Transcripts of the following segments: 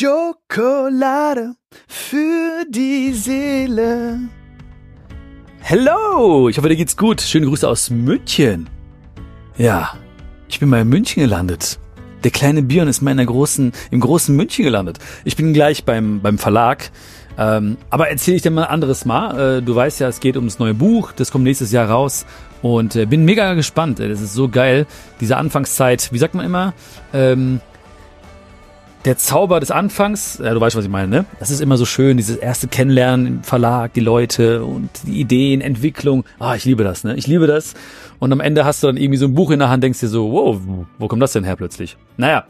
Schokolade für die Seele. Hello, ich hoffe, dir geht's gut. Schöne Grüße aus München. Ja, ich bin mal in München gelandet. Der kleine Björn ist mal in der großen, im großen München gelandet. Ich bin gleich beim, beim Verlag. Ähm, aber erzähle ich dir mal ein anderes Mal. Äh, du weißt ja, es geht ums neue Buch. Das kommt nächstes Jahr raus. Und äh, bin mega gespannt. Das ist so geil. Diese Anfangszeit, wie sagt man immer? Ähm, der Zauber des Anfangs, ja, du weißt, was ich meine, ne? Das ist immer so schön, dieses erste Kennenlernen im Verlag, die Leute und die Ideen, Entwicklung. Ah, ich liebe das, ne? Ich liebe das. Und am Ende hast du dann irgendwie so ein Buch in der Hand, denkst dir so, wow, wo kommt das denn her plötzlich? Naja,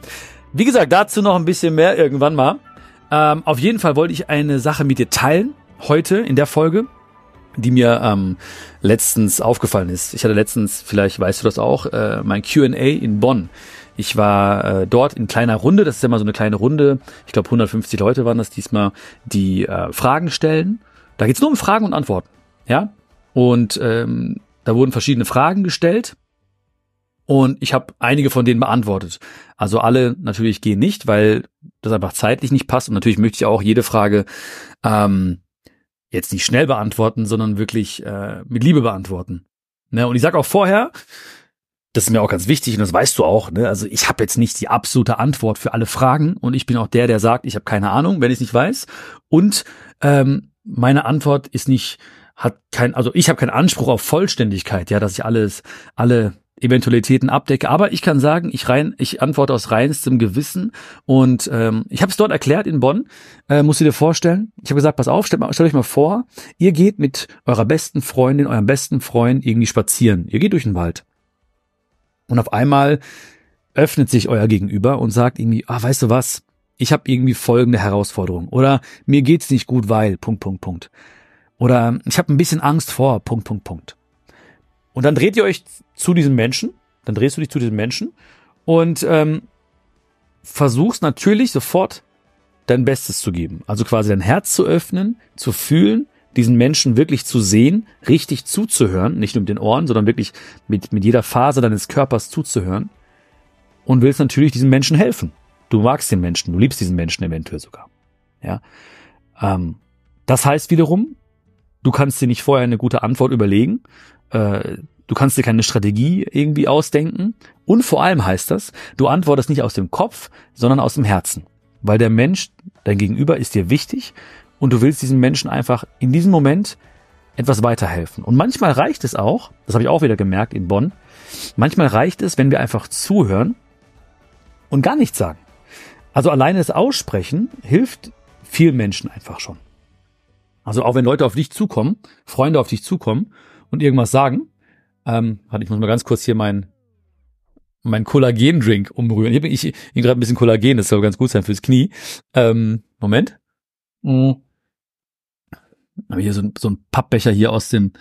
wie gesagt, dazu noch ein bisschen mehr irgendwann mal. Ähm, auf jeden Fall wollte ich eine Sache mit dir teilen, heute in der Folge, die mir ähm, letztens aufgefallen ist. Ich hatte letztens, vielleicht weißt du das auch, äh, mein QA in Bonn. Ich war äh, dort in kleiner Runde, das ist ja mal so eine kleine Runde, ich glaube 150 Leute waren das diesmal, die äh, Fragen stellen. Da geht's nur um Fragen und Antworten, ja. Und ähm, da wurden verschiedene Fragen gestellt und ich habe einige von denen beantwortet. Also alle natürlich gehen nicht, weil das einfach zeitlich nicht passt. Und natürlich möchte ich auch jede Frage ähm, jetzt nicht schnell beantworten, sondern wirklich äh, mit Liebe beantworten. Ne? Und ich sage auch vorher, das ist mir auch ganz wichtig und das weißt du auch. Ne? Also ich habe jetzt nicht die absolute Antwort für alle Fragen und ich bin auch der, der sagt, ich habe keine Ahnung, wenn ich es nicht weiß. Und ähm, meine Antwort ist nicht, hat kein, also ich habe keinen Anspruch auf Vollständigkeit, ja, dass ich alles, alle Eventualitäten abdecke. Aber ich kann sagen, ich rein, ich antworte aus reinstem Gewissen und ähm, ich habe es dort erklärt in Bonn. Äh, musst du dir vorstellen? Ich habe gesagt, pass auf, stellt, stellt euch mal vor, ihr geht mit eurer besten Freundin, eurem besten Freund irgendwie spazieren. Ihr geht durch den Wald. Und auf einmal öffnet sich euer Gegenüber und sagt irgendwie, ah, weißt du was, ich habe irgendwie folgende Herausforderung. Oder mir geht's nicht gut, weil, Punkt, Punkt, Punkt. Oder ich habe ein bisschen Angst vor, Punkt, Punkt, Punkt. Und dann dreht ihr euch zu diesem Menschen, dann drehst du dich zu diesem Menschen und ähm, versuchst natürlich sofort dein Bestes zu geben. Also quasi dein Herz zu öffnen, zu fühlen, diesen Menschen wirklich zu sehen, richtig zuzuhören, nicht nur mit den Ohren, sondern wirklich mit, mit jeder Phase deines Körpers zuzuhören und willst natürlich diesen Menschen helfen. Du magst den Menschen, du liebst diesen Menschen eventuell sogar. Ja, ähm, das heißt wiederum, du kannst dir nicht vorher eine gute Antwort überlegen, äh, du kannst dir keine Strategie irgendwie ausdenken und vor allem heißt das, du antwortest nicht aus dem Kopf, sondern aus dem Herzen, weil der Mensch, dein Gegenüber, ist dir wichtig und du willst diesen Menschen einfach in diesem Moment etwas weiterhelfen. Und manchmal reicht es auch, das habe ich auch wieder gemerkt in Bonn, manchmal reicht es, wenn wir einfach zuhören und gar nichts sagen. Also alleine das Aussprechen hilft vielen Menschen einfach schon. Also auch wenn Leute auf dich zukommen, Freunde auf dich zukommen und irgendwas sagen, ähm, ich muss mal ganz kurz hier mein mein Kollagen-Drink umrühren. Hier bin ich, ich gerade ein bisschen Kollagen, das soll ganz gut sein fürs Knie. Ähm, Moment. Mhm habe hier so, so ein Pappbecher hier aus dem,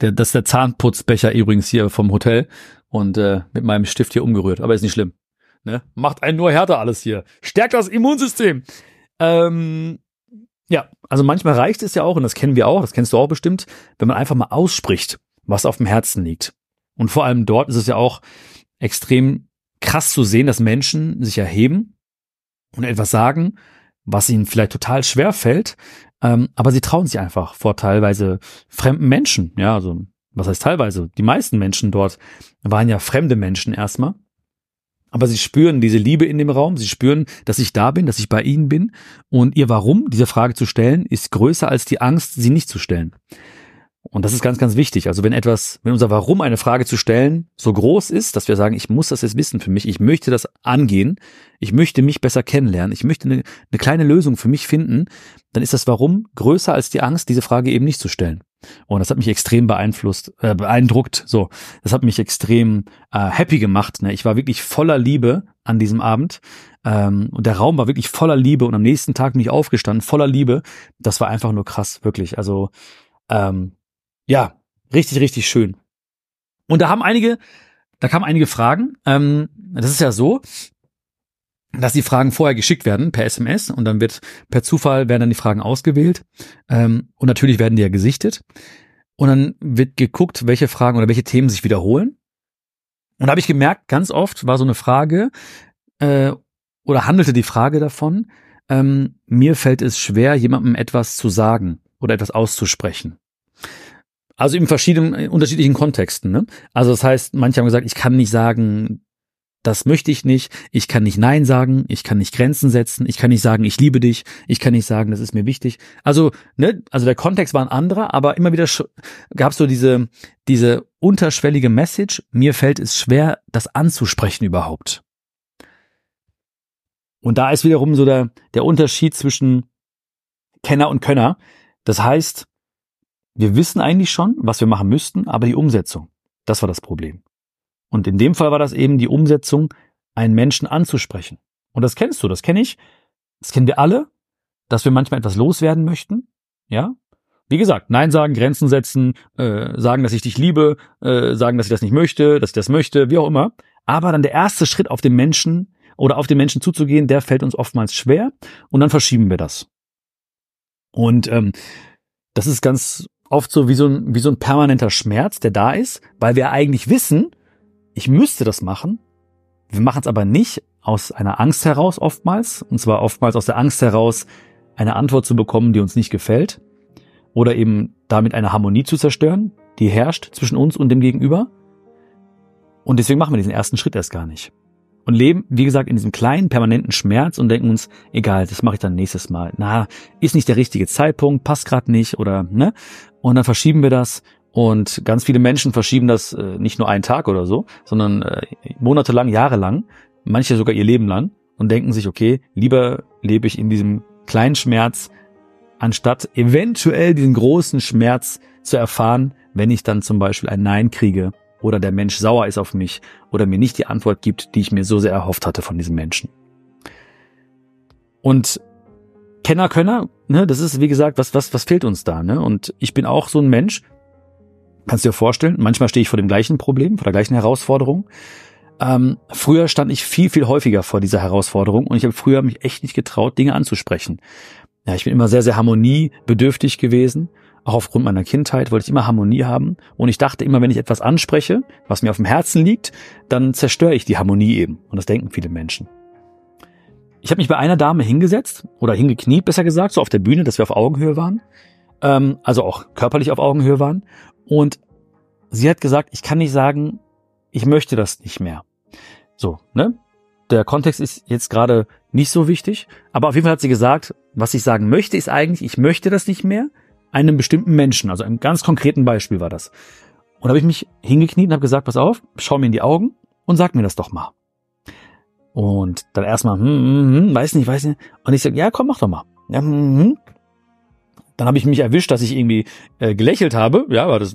der, das ist der Zahnputzbecher übrigens hier vom Hotel und äh, mit meinem Stift hier umgerührt, aber ist nicht schlimm. Ne? Macht einen nur härter alles hier. Stärkt das Immunsystem. Ähm, ja, also manchmal reicht es ja auch, und das kennen wir auch, das kennst du auch bestimmt, wenn man einfach mal ausspricht, was auf dem Herzen liegt. Und vor allem dort ist es ja auch extrem krass zu sehen, dass Menschen sich erheben und etwas sagen, was ihnen vielleicht total schwer fällt, ähm, aber sie trauen sich einfach vor teilweise fremden Menschen. Ja, also was heißt teilweise? Die meisten Menschen dort waren ja fremde Menschen erstmal. Aber sie spüren diese Liebe in dem Raum, sie spüren, dass ich da bin, dass ich bei ihnen bin. Und ihr Warum, diese Frage zu stellen, ist größer als die Angst, sie nicht zu stellen. Und das ist ganz, ganz wichtig. Also wenn etwas, wenn unser Warum eine Frage zu stellen so groß ist, dass wir sagen, ich muss das jetzt wissen für mich, ich möchte das angehen, ich möchte mich besser kennenlernen, ich möchte eine, eine kleine Lösung für mich finden, dann ist das Warum größer als die Angst, diese Frage eben nicht zu stellen. Und das hat mich extrem beeinflusst, äh, beeindruckt. So, das hat mich extrem äh, happy gemacht. Ne? Ich war wirklich voller Liebe an diesem Abend. Ähm, und der Raum war wirklich voller Liebe. Und am nächsten Tag bin ich aufgestanden, voller Liebe. Das war einfach nur krass, wirklich. Also ähm, ja, richtig, richtig schön. Und da haben einige, da kamen einige Fragen. Ähm, das ist ja so, dass die Fragen vorher geschickt werden per SMS und dann wird per Zufall werden dann die Fragen ausgewählt ähm, und natürlich werden die ja gesichtet und dann wird geguckt, welche Fragen oder welche Themen sich wiederholen. Und da habe ich gemerkt, ganz oft war so eine Frage äh, oder handelte die Frage davon, ähm, mir fällt es schwer, jemandem etwas zu sagen oder etwas auszusprechen. Also in verschiedenen, in unterschiedlichen Kontexten. Ne? Also das heißt, manche haben gesagt, ich kann nicht sagen, das möchte ich nicht, ich kann nicht Nein sagen, ich kann nicht Grenzen setzen, ich kann nicht sagen, ich liebe dich, ich kann nicht sagen, das ist mir wichtig. Also, ne, also der Kontext war ein anderer, aber immer wieder gab es so diese, diese unterschwellige Message, mir fällt es schwer, das anzusprechen überhaupt. Und da ist wiederum so der, der Unterschied zwischen Kenner und Könner. Das heißt, wir wissen eigentlich schon, was wir machen müssten, aber die Umsetzung, das war das Problem. Und in dem Fall war das eben die Umsetzung, einen Menschen anzusprechen. Und das kennst du, das kenne ich, das kennen wir alle, dass wir manchmal etwas loswerden möchten, ja. Wie gesagt, Nein sagen, Grenzen setzen, äh, sagen, dass ich dich liebe, äh, sagen, dass ich das nicht möchte, dass ich das möchte, wie auch immer. Aber dann der erste Schritt auf den Menschen oder auf den Menschen zuzugehen, der fällt uns oftmals schwer und dann verschieben wir das. Und ähm, das ist ganz oft so wie so ein, wie so ein permanenter Schmerz, der da ist, weil wir eigentlich wissen, ich müsste das machen. Wir machen es aber nicht aus einer Angst heraus oftmals, und zwar oftmals aus der Angst heraus, eine Antwort zu bekommen, die uns nicht gefällt, oder eben damit eine Harmonie zu zerstören, die herrscht zwischen uns und dem Gegenüber. Und deswegen machen wir diesen ersten Schritt erst gar nicht. Und leben, wie gesagt, in diesem kleinen, permanenten Schmerz und denken uns, egal, das mache ich dann nächstes Mal. Na, ist nicht der richtige Zeitpunkt, passt gerade nicht oder ne? Und dann verschieben wir das und ganz viele Menschen verschieben das äh, nicht nur einen Tag oder so, sondern äh, monatelang, jahrelang, manche sogar ihr Leben lang und denken sich, okay, lieber lebe ich in diesem kleinen Schmerz, anstatt eventuell diesen großen Schmerz zu erfahren, wenn ich dann zum Beispiel ein Nein kriege oder der Mensch sauer ist auf mich oder mir nicht die Antwort gibt, die ich mir so sehr erhofft hatte von diesem Menschen. Und Kenner, Könner, ne, das ist wie gesagt, was, was, was fehlt uns da, ne? Und ich bin auch so ein Mensch, Kannst du dir vorstellen, manchmal stehe ich vor dem gleichen Problem, vor der gleichen Herausforderung. Ähm, früher stand ich viel, viel häufiger vor dieser Herausforderung und ich habe früher mich echt nicht getraut, Dinge anzusprechen. Ja, ich bin immer sehr, sehr harmoniebedürftig gewesen. Auch aufgrund meiner Kindheit wollte ich immer Harmonie haben. Und ich dachte immer, wenn ich etwas anspreche, was mir auf dem Herzen liegt, dann zerstöre ich die Harmonie eben. Und das denken viele Menschen. Ich habe mich bei einer Dame hingesetzt oder hingekniet, besser gesagt, so auf der Bühne, dass wir auf Augenhöhe waren. Ähm, also auch körperlich auf Augenhöhe waren. Und sie hat gesagt, ich kann nicht sagen, ich möchte das nicht mehr. So, ne? Der Kontext ist jetzt gerade nicht so wichtig, aber auf jeden Fall hat sie gesagt, was ich sagen möchte, ist eigentlich, ich möchte das nicht mehr einem bestimmten Menschen, also einem ganz konkreten Beispiel war das. Und da habe ich mich hingekniet und habe gesagt, pass auf, schau mir in die Augen und sag mir das doch mal. Und dann erstmal, hm, hm, hm, weiß nicht, weiß nicht. Und ich sage, ja, komm, mach doch mal. Ja, hm, hm. Dann habe ich mich erwischt, dass ich irgendwie äh, gelächelt habe. Ja, aber das,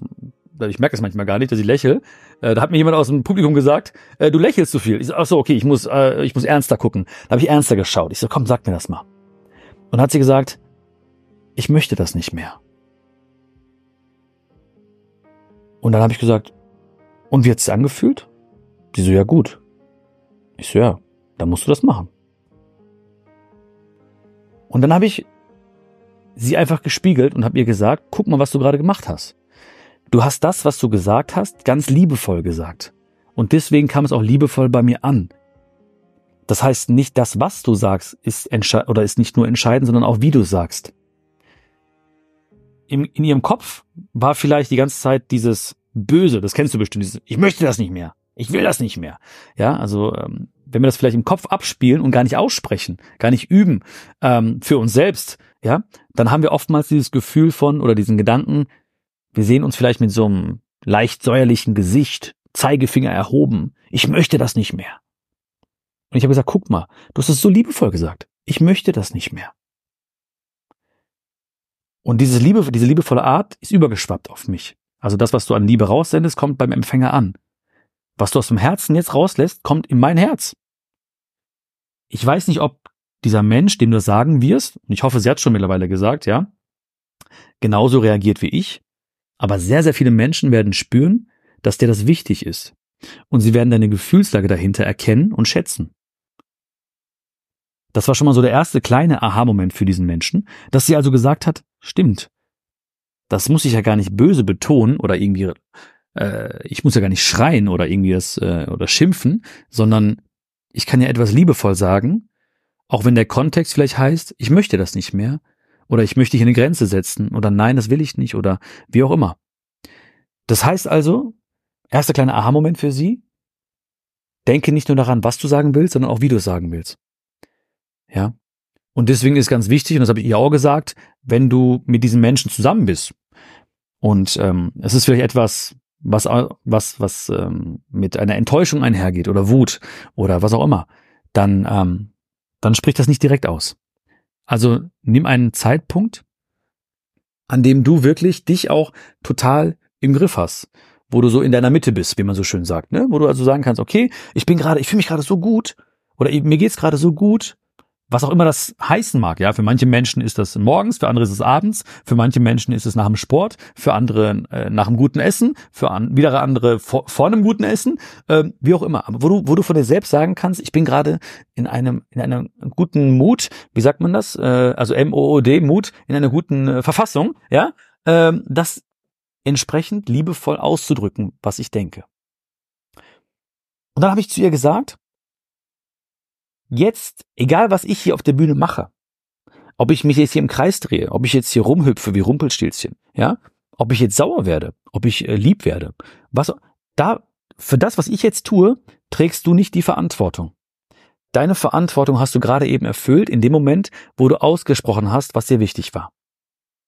ich merke es manchmal gar nicht, dass ich lächle. Äh, da hat mir jemand aus dem Publikum gesagt, äh, du lächelst zu viel. Ich so, ach so, okay, ich muss, äh, ich muss ernster gucken. Da habe ich ernster geschaut. Ich so, komm, sag mir das mal. Und hat sie gesagt, ich möchte das nicht mehr. Und dann habe ich gesagt, und wie hat es angefühlt? Sie so, ja gut. Ich so, ja, dann musst du das machen. Und dann habe ich sie einfach gespiegelt und habe ihr gesagt, guck mal, was du gerade gemacht hast. Du hast das, was du gesagt hast, ganz liebevoll gesagt. Und deswegen kam es auch liebevoll bei mir an. Das heißt, nicht das, was du sagst, ist oder ist nicht nur entscheidend, sondern auch wie du sagst. In, in ihrem Kopf war vielleicht die ganze Zeit dieses Böse, das kennst du bestimmt, dieses, ich möchte das nicht mehr, ich will das nicht mehr. Ja, also ähm, wenn wir das vielleicht im Kopf abspielen und gar nicht aussprechen, gar nicht üben ähm, für uns selbst, ja, dann haben wir oftmals dieses Gefühl von oder diesen Gedanken, wir sehen uns vielleicht mit so einem leicht säuerlichen Gesicht, Zeigefinger erhoben. Ich möchte das nicht mehr. Und ich habe gesagt, guck mal, du hast es so liebevoll gesagt. Ich möchte das nicht mehr. Und diese Liebe, diese liebevolle Art ist übergeschwappt auf mich. Also das, was du an Liebe raussendest, kommt beim Empfänger an. Was du aus dem Herzen jetzt rauslässt, kommt in mein Herz. Ich weiß nicht, ob dieser Mensch, dem du sagen wirst, und ich hoffe, sie hat schon mittlerweile gesagt, ja, genauso reagiert wie ich, aber sehr, sehr viele Menschen werden spüren, dass dir das wichtig ist. Und sie werden deine Gefühlslage dahinter erkennen und schätzen. Das war schon mal so der erste kleine Aha-Moment für diesen Menschen, dass sie also gesagt hat, stimmt. Das muss ich ja gar nicht böse betonen oder irgendwie, äh, ich muss ja gar nicht schreien oder irgendwie das, äh, oder schimpfen, sondern ich kann ja etwas liebevoll sagen Auch wenn der Kontext vielleicht heißt, ich möchte das nicht mehr oder ich möchte hier eine Grenze setzen oder nein, das will ich nicht oder wie auch immer. Das heißt also, erster kleiner Aha-Moment für Sie, denke nicht nur daran, was du sagen willst, sondern auch wie du es sagen willst. Ja. Und deswegen ist ganz wichtig, und das habe ich ihr auch gesagt, wenn du mit diesen Menschen zusammen bist und ähm, es ist vielleicht etwas, was was was ähm, mit einer Enttäuschung einhergeht oder Wut oder was auch immer, dann ähm, dann sprich das nicht direkt aus. Also nimm einen Zeitpunkt, an dem du wirklich dich auch total im Griff hast, wo du so in deiner Mitte bist, wie man so schön sagt, ne? Wo du also sagen kannst, okay, ich bin gerade, ich fühle mich gerade so gut oder mir geht's gerade so gut, was auch immer das heißen mag, ja. Für manche Menschen ist das morgens, für andere ist es abends, für manche Menschen ist es nach dem Sport, für andere äh, nach einem guten Essen, für an, wieder andere vor, vor einem guten Essen, äh, wie auch immer. Aber wo du, wo du von dir selbst sagen kannst, ich bin gerade in einem, in einem guten Mut, wie sagt man das? Äh, also M-O-O-D, Mut, in einer guten äh, Verfassung, ja, äh, das entsprechend liebevoll auszudrücken, was ich denke. Und dann habe ich zu ihr gesagt, jetzt, egal was ich hier auf der Bühne mache, ob ich mich jetzt hier im Kreis drehe, ob ich jetzt hier rumhüpfe wie Rumpelstilzchen, ja, ob ich jetzt sauer werde, ob ich äh, lieb werde, was, da, für das, was ich jetzt tue, trägst du nicht die Verantwortung. Deine Verantwortung hast du gerade eben erfüllt in dem Moment, wo du ausgesprochen hast, was dir wichtig war.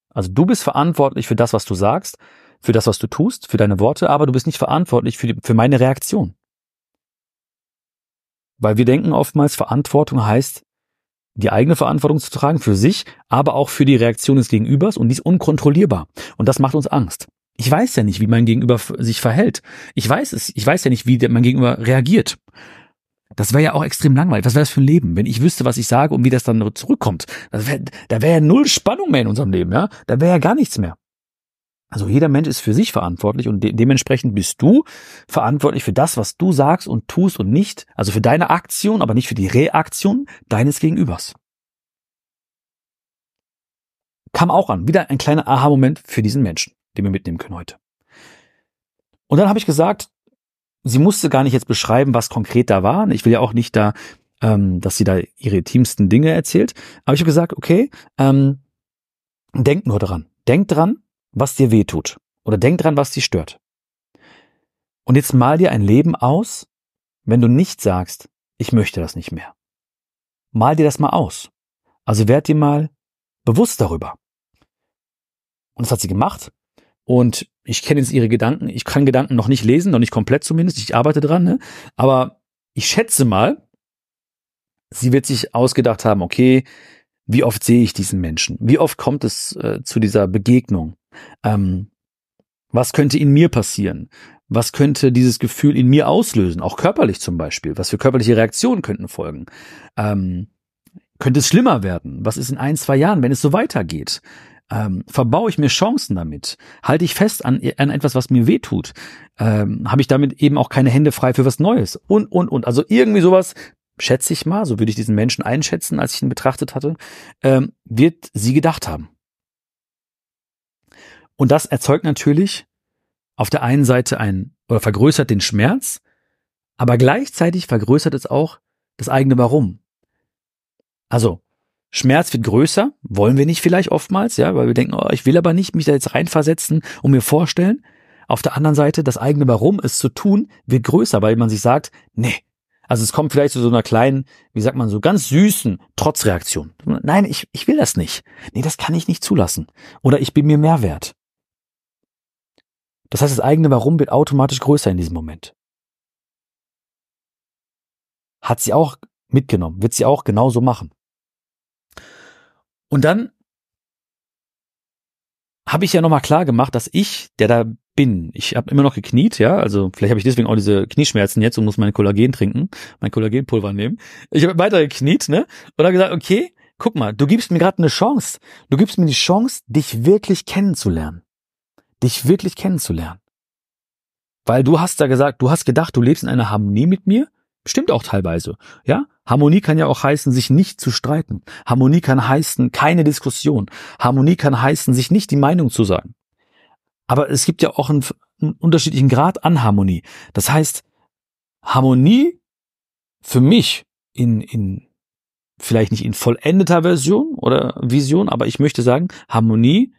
Also du bist verantwortlich für das, was du sagst, für das, was du tust, für deine Worte, aber du bist nicht verantwortlich für, die, für meine Reaktion. Weil wir denken oftmals, Verantwortung heißt, die eigene Verantwortung zu tragen für sich, aber auch für die Reaktion des Gegenübers und die ist unkontrollierbar. Und das macht uns Angst. Ich weiß ja nicht, wie mein Gegenüber sich verhält. Ich weiß es, ich weiß ja nicht, wie mein Gegenüber reagiert. Das wäre ja auch extrem langweilig. Was wäre das für ein Leben, wenn ich wüsste, was ich sage und wie das dann zurückkommt? Wär, da wäre ja null Spannung mehr in unserem Leben, ja? Da wäre ja gar nichts mehr. Also jeder Mensch ist für sich verantwortlich und de dementsprechend bist du verantwortlich für das, was du sagst und tust und nicht, also für deine Aktion, aber nicht für die Reaktion deines Gegenübers. Kam auch an. Wieder ein kleiner Aha-Moment für diesen Menschen, den wir mitnehmen können heute. Und dann habe ich gesagt, sie musste gar nicht jetzt beschreiben, was konkret da war. Ich will ja auch nicht da, ähm, dass sie da ihre intimsten Dinge erzählt. Aber ich habe gesagt, okay, ähm, denk nur dran. Denk dran, was dir weh tut. Oder denk dran, was dich stört. Und jetzt mal dir ein Leben aus, wenn du nicht sagst, ich möchte das nicht mehr. Mal dir das mal aus. Also werd dir mal bewusst darüber. Und das hat sie gemacht. Und ich kenne jetzt ihre Gedanken. Ich kann Gedanken noch nicht lesen, noch nicht komplett zumindest. Ich arbeite dran. Ne? Aber ich schätze mal, sie wird sich ausgedacht haben, okay, wie oft sehe ich diesen Menschen? Wie oft kommt es äh, zu dieser Begegnung? Ähm, was könnte in mir passieren? Was könnte dieses Gefühl in mir auslösen? Auch körperlich zum Beispiel. Was für körperliche Reaktionen könnten folgen? Ähm, könnte es schlimmer werden? Was ist in ein, zwei Jahren, wenn es so weitergeht? Ähm, verbaue ich mir Chancen damit? Halte ich fest an, an etwas, was mir weh tut? Ähm, Habe ich damit eben auch keine Hände frei für was Neues? Und, und, und. Also irgendwie sowas, schätze ich mal, so würde ich diesen Menschen einschätzen, als ich ihn betrachtet hatte, ähm, wird sie gedacht haben. Und das erzeugt natürlich auf der einen Seite ein oder vergrößert den Schmerz, aber gleichzeitig vergrößert es auch das eigene Warum. Also, Schmerz wird größer, wollen wir nicht vielleicht oftmals, ja, weil wir denken, oh, ich will aber nicht mich da jetzt reinversetzen und mir vorstellen. Auf der anderen Seite, das eigene Warum, es zu tun, wird größer, weil man sich sagt, nee, also es kommt vielleicht zu so einer kleinen, wie sagt man so, ganz süßen Trotzreaktion. Nein, ich, ich will das nicht. Nee, das kann ich nicht zulassen. Oder ich bin mir mehr wert. Das heißt, das eigene Warum wird automatisch größer in diesem Moment. Hat sie auch mitgenommen, wird sie auch genauso machen. Und dann habe ich ja nochmal klar gemacht, dass ich, der da bin, ich habe immer noch gekniet, ja, also vielleicht habe ich deswegen auch diese Knieschmerzen jetzt und muss mein Kollagen trinken, mein Kollagenpulver nehmen. Ich habe weiter gekniet, ne, und habe gesagt, okay, guck mal, du gibst mir gerade eine Chance. Du gibst mir die Chance, dich wirklich kennenzulernen dich wirklich kennenzulernen. Weil du hast da gesagt, du hast gedacht, du lebst in einer Harmonie mit mir. Stimmt auch teilweise. Ja? Harmonie kann ja auch heißen, sich nicht zu streiten. Harmonie kann heißen, keine Diskussion. Harmonie kann heißen, sich nicht die Meinung zu sagen. Aber es gibt ja auch einen, einen unterschiedlichen Grad an Harmonie. Das heißt, Harmonie für mich in, in, vielleicht nicht in vollendeter Version oder Vision, aber ich möchte sagen, Harmonie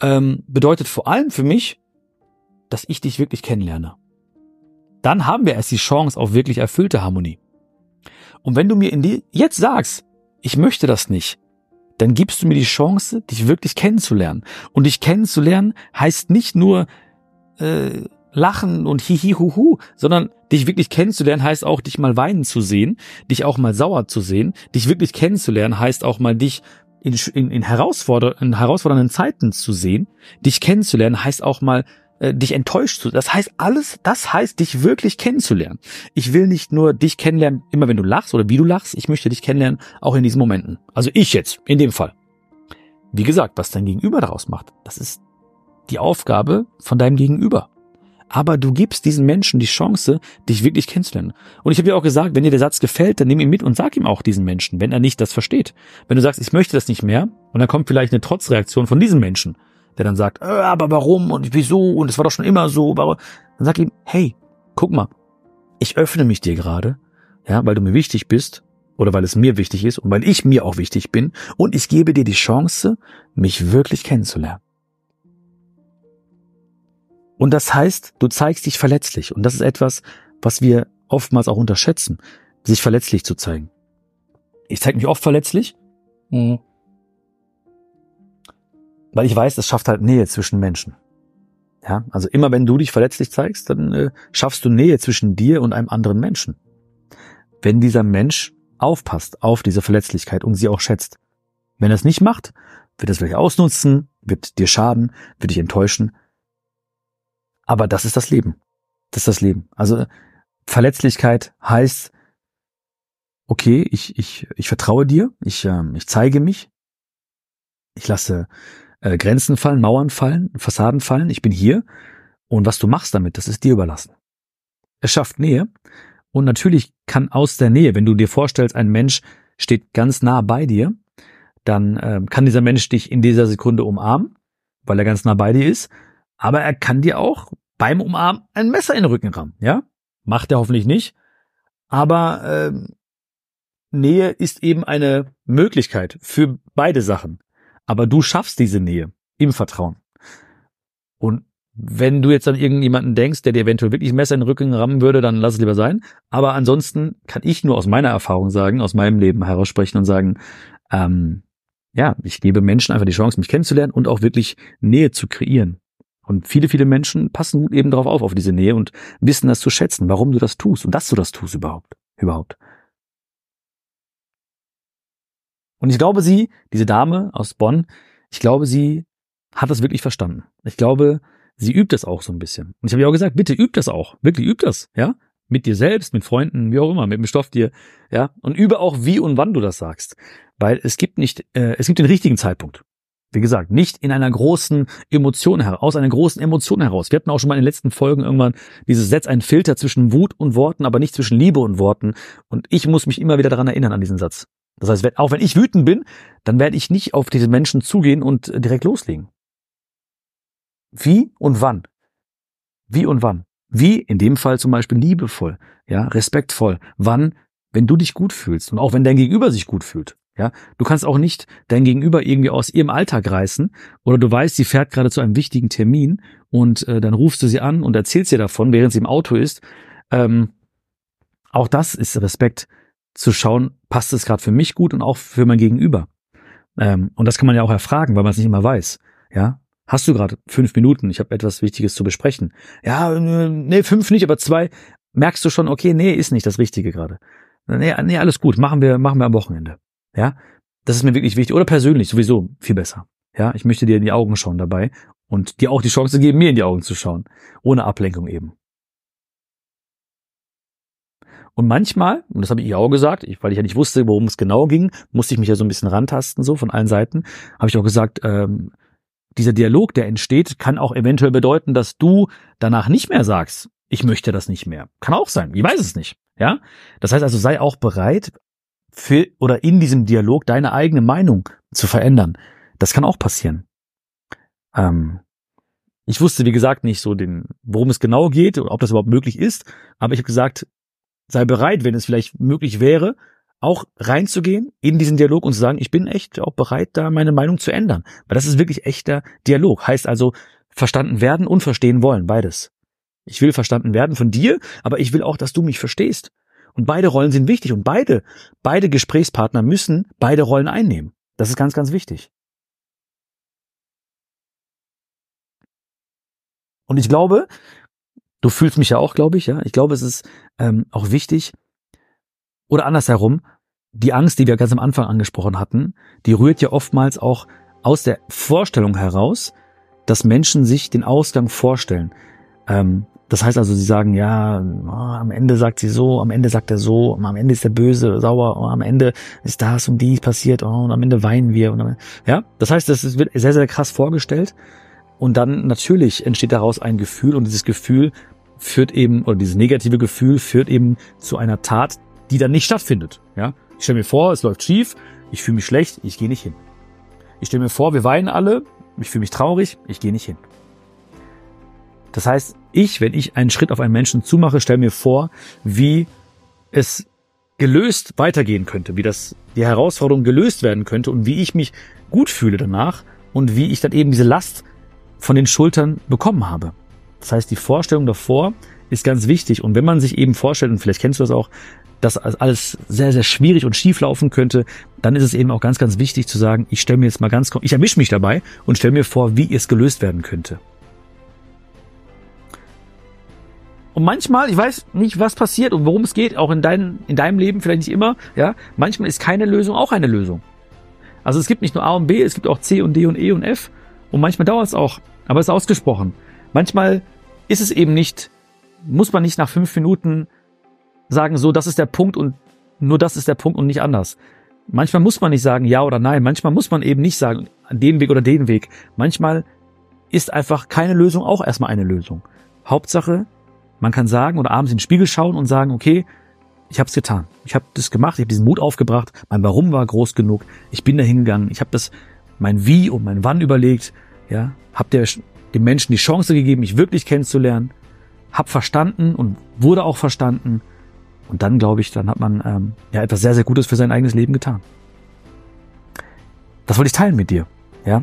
ähm, bedeutet vor allem für mich, dass ich dich wirklich kennenlerne. Dann haben wir erst die Chance auf wirklich erfüllte Harmonie. Und wenn du mir in die, jetzt sagst, ich möchte das nicht, dann gibst du mir die Chance, dich wirklich kennenzulernen. Und dich kennenzulernen heißt nicht nur äh, lachen und hihihuhu, sondern dich wirklich kennenzulernen heißt auch, dich mal weinen zu sehen, dich auch mal sauer zu sehen. Dich wirklich kennenzulernen heißt auch mal dich in, in, in, herausforder in herausfordernden Zeiten zu sehen. Dich kennenzulernen heißt auch mal äh, dich enttäuscht zu. Das heißt alles, das heißt dich wirklich kennenzulernen. Ich will nicht nur dich kennenlernen, immer wenn du lachst oder wie du lachst. Ich möchte dich kennenlernen, auch in diesen Momenten. Also ich jetzt, in dem Fall. Wie gesagt, was dein Gegenüber daraus macht, das ist die Aufgabe von deinem Gegenüber. Aber du gibst diesen Menschen die Chance, dich wirklich kennenzulernen. Und ich habe ja auch gesagt, wenn dir der Satz gefällt, dann nimm ihn mit und sag ihm auch diesen Menschen, wenn er nicht das versteht. Wenn du sagst, ich möchte das nicht mehr, und dann kommt vielleicht eine Trotzreaktion von diesem Menschen, der dann sagt, äh, aber warum und wieso und es war doch schon immer so, aber dann sag ihm, hey, guck mal, ich öffne mich dir gerade, ja, weil du mir wichtig bist oder weil es mir wichtig ist und weil ich mir auch wichtig bin und ich gebe dir die Chance, mich wirklich kennenzulernen. Und das heißt, du zeigst dich verletzlich und das ist etwas, was wir oftmals auch unterschätzen, sich verletzlich zu zeigen. Ich zeige mich oft verletzlich, mhm weil ich weiß, das schafft halt Nähe zwischen Menschen. Ja, also immer wenn du dich verletzlich zeigst, dann äh, schaffst du Nähe zwischen dir und einem anderen Menschen. Wenn dieser Mensch aufpasst auf diese Verletzlichkeit und sie auch schätzt. Wenn er es nicht macht, wird er es vielleicht ausnutzen, wird dir schaden, wird dich enttäuschen. Aber das ist das Leben. Das ist das Leben. Also Verletzlichkeit heißt, okay, ich, ich, ich vertraue dir, ich, äh, ich zeige mich, ich lasse äh, Grenzen fallen, Mauern fallen, Fassaden fallen. Ich bin hier. Und was du machst damit, das ist dir überlassen. Es schafft Nähe. Und natürlich kann aus der Nähe, wenn du dir vorstellst, ein Mensch steht ganz nah bei dir, dann äh, kann dieser Mensch dich in dieser Sekunde umarmen, weil er ganz nah bei dir ist. Aber er kann dir auch beim Umarmen ein Messer in den Rücken rammen. Ja, macht er hoffentlich nicht. Aber äh, Nähe ist eben eine Möglichkeit für beide Sachen. Aber du schaffst diese Nähe im Vertrauen. Und wenn du jetzt an irgendjemanden denkst, der dir eventuell wirklich ein Messer in den Rücken rammen würde, dann lass es lieber sein. Aber ansonsten kann ich nur aus meiner Erfahrung sagen, aus meinem Leben heraussprechen und sagen, ähm, ja, ich gebe Menschen einfach die Chance, mich kennenzulernen und auch wirklich Nähe zu kreieren. Und viele, viele Menschen passen eben darauf auf, auf diese Nähe und wissen das zu schätzen, warum du das tust und dass du das tust überhaupt, überhaupt. Und ich glaube, sie, diese Dame aus Bonn, ich glaube, sie hat das wirklich verstanden. Ich glaube, sie übt das auch so ein bisschen. Und ich habe ihr auch gesagt, bitte übt das auch. Wirklich übt das, ja? Mit dir selbst, mit Freunden, wie auch immer, mit dem Stoff dir, ja? Und übe auch, wie und wann du das sagst. Weil es gibt nicht, äh, es gibt den richtigen Zeitpunkt. Wie gesagt, nicht in einer großen Emotion heraus, aus einer großen Emotion heraus. Wir hatten auch schon mal in den letzten Folgen irgendwann dieses Setz einen Filter zwischen Wut und Worten, aber nicht zwischen Liebe und Worten. Und ich muss mich immer wieder daran erinnern an diesen Satz. Das heißt, auch wenn ich wütend bin, dann werde ich nicht auf diese Menschen zugehen und direkt loslegen. Wie und wann? Wie und wann? Wie in dem Fall zum Beispiel liebevoll, ja, respektvoll. Wann, wenn du dich gut fühlst und auch wenn dein Gegenüber sich gut fühlt. Ja, du kannst auch nicht dein Gegenüber irgendwie aus ihrem Alltag reißen oder du weißt, sie fährt gerade zu einem wichtigen Termin und äh, dann rufst du sie an und erzählst ihr davon, während sie im Auto ist. Ähm, auch das ist Respekt zu schauen, passt es gerade für mich gut und auch für mein Gegenüber. Ähm, und das kann man ja auch erfragen, weil man es nicht immer weiß. Ja, hast du gerade fünf Minuten? Ich habe etwas Wichtiges zu besprechen. Ja, nee, fünf nicht, aber zwei. Merkst du schon, okay, nee, ist nicht das Richtige gerade. Nee, nee, alles gut, machen wir, machen wir am Wochenende. Ja, das ist mir wirklich wichtig. Oder persönlich sowieso viel besser. Ja, ich möchte dir in die Augen schauen dabei und dir auch die Chance geben, mir in die Augen zu schauen. Ohne Ablenkung eben. Und manchmal, und das habe ich ihr auch gesagt, ich, weil ich ja nicht wusste, worum es genau ging, musste ich mich ja so ein bisschen rantasten, so von allen Seiten, habe ich auch gesagt, ähm, dieser Dialog, der entsteht, kann auch eventuell bedeuten, dass du danach nicht mehr sagst, ich möchte das nicht mehr. Kann auch sein, ich weiß es nicht. Ja, das heißt also, sei auch bereit, für oder in diesem Dialog deine eigene Meinung zu verändern. Das kann auch passieren. Ähm, ich wusste, wie gesagt, nicht so den, worum es genau geht, ob das überhaupt möglich ist, aber ich habe gesagt, sei bereit, wenn es vielleicht möglich wäre, auch reinzugehen in diesen Dialog und zu sagen, ich bin echt auch bereit, da meine Meinung zu ändern. Weil das ist wirklich echter Dialog. Heißt also, verstanden werden und verstehen wollen, beides. Ich will verstanden werden von dir, aber ich will auch, dass du mich verstehst. Und beide Rollen sind wichtig und beide, beide Gesprächspartner müssen beide Rollen einnehmen. Das ist ganz, ganz wichtig. Und ich glaube, du fühlst mich ja auch, glaube ich, ja. Ich glaube, es ist ähm, auch wichtig, oder andersherum, die Angst, die wir ganz am Anfang angesprochen hatten, die rührt ja oftmals auch aus der Vorstellung heraus, dass Menschen sich den Ausgang vorstellen. Ähm, das heißt also, sie sagen, ja, oh, am Ende sagt sie so, am Ende sagt er so, am Ende ist der böse, sauer, oh, am Ende ist das und dies passiert, oh, und am Ende weinen wir. Am, ja, das heißt, das wird sehr, sehr krass vorgestellt. Und dann natürlich entsteht daraus ein Gefühl und dieses Gefühl führt eben, oder dieses negative Gefühl führt eben zu einer Tat, die dann nicht stattfindet. Ja, ich stelle mir vor, es läuft schief, ich fühle mich schlecht, ich gehe nicht hin. Ich stelle mir vor, wir weinen alle, ich fühle mich traurig, ich gehe nicht hin. Das heißt, ich, wenn ich einen Schritt auf einen Menschen zumache, stelle mir vor, wie es gelöst weitergehen könnte, wie das die Herausforderung gelöst werden könnte und wie ich mich gut fühle danach und wie ich dann eben diese Last von den Schultern bekommen habe. Das heißt, die Vorstellung davor ist ganz wichtig und wenn man sich eben vorstellt und vielleicht kennst du das auch, dass alles sehr, sehr schwierig und schief laufen könnte, dann ist es eben auch ganz, ganz wichtig zu sagen, ich stelle mir jetzt mal ganz, ich erwische mich dabei und stelle mir vor, wie es gelöst werden könnte. Und manchmal, ich weiß nicht, was passiert und worum es geht, auch in, dein, in deinem Leben, vielleicht nicht immer, ja, manchmal ist keine Lösung auch eine Lösung. Also es gibt nicht nur A und B, es gibt auch C und D und E und F und manchmal dauert es auch, aber es ist ausgesprochen. Manchmal ist es eben nicht, muss man nicht nach fünf Minuten sagen, so, das ist der Punkt und nur das ist der Punkt und nicht anders. Manchmal muss man nicht sagen ja oder nein. Manchmal muss man eben nicht sagen, den Weg oder den Weg. Manchmal ist einfach keine Lösung auch erstmal eine Lösung. Hauptsache, man kann sagen oder abends in den Spiegel schauen und sagen, okay, ich habe es getan. Ich habe das gemacht, ich habe diesen Mut aufgebracht, mein Warum war groß genug, ich bin da hingegangen, ich habe das mein Wie und mein Wann überlegt, ja, habe der dem Menschen die Chance gegeben, mich wirklich kennenzulernen, hab verstanden und wurde auch verstanden und dann glaube ich, dann hat man ähm, ja etwas sehr, sehr Gutes für sein eigenes Leben getan. Das wollte ich teilen mit dir. Ja.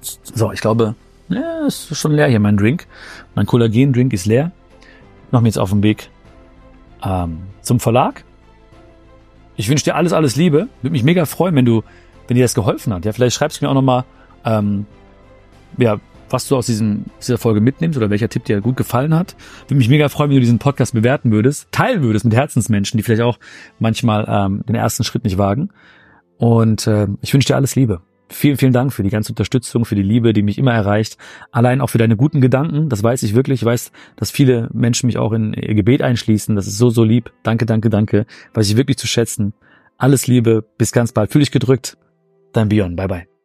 So, ich glaube, ja, ist schon leer hier mein Drink. Mein Kollagen-Drink ist leer. Mache mir jetzt auf den Weg ähm, zum Verlag. Ich wünsche dir alles, alles Liebe. Würde mich mega freuen, wenn du, wenn dir das geholfen hat. Ja, vielleicht schreibst du mir auch nochmal, ähm, ja, was du aus diesem, dieser Folge mitnimmst oder welcher Tipp dir gut gefallen hat. Würde mich mega freuen, wenn du diesen Podcast bewerten würdest, teilen würdest mit Herzensmenschen, die vielleicht auch manchmal ähm, den ersten Schritt nicht wagen. Und äh, ich wünsche dir alles Liebe. Vielen, vielen Dank für die ganze Unterstützung, für die Liebe, die mich immer erreicht. Allein auch für deine guten Gedanken. Das weiß ich wirklich. Ich weiß, dass viele Menschen mich auch in ihr Gebet einschließen. Das ist so, so lieb. Danke, danke, danke. Weiß ich wirklich zu schätzen. Alles Liebe. Bis ganz bald. Fühl dich gedrückt. Dein Bion. Bye, bye.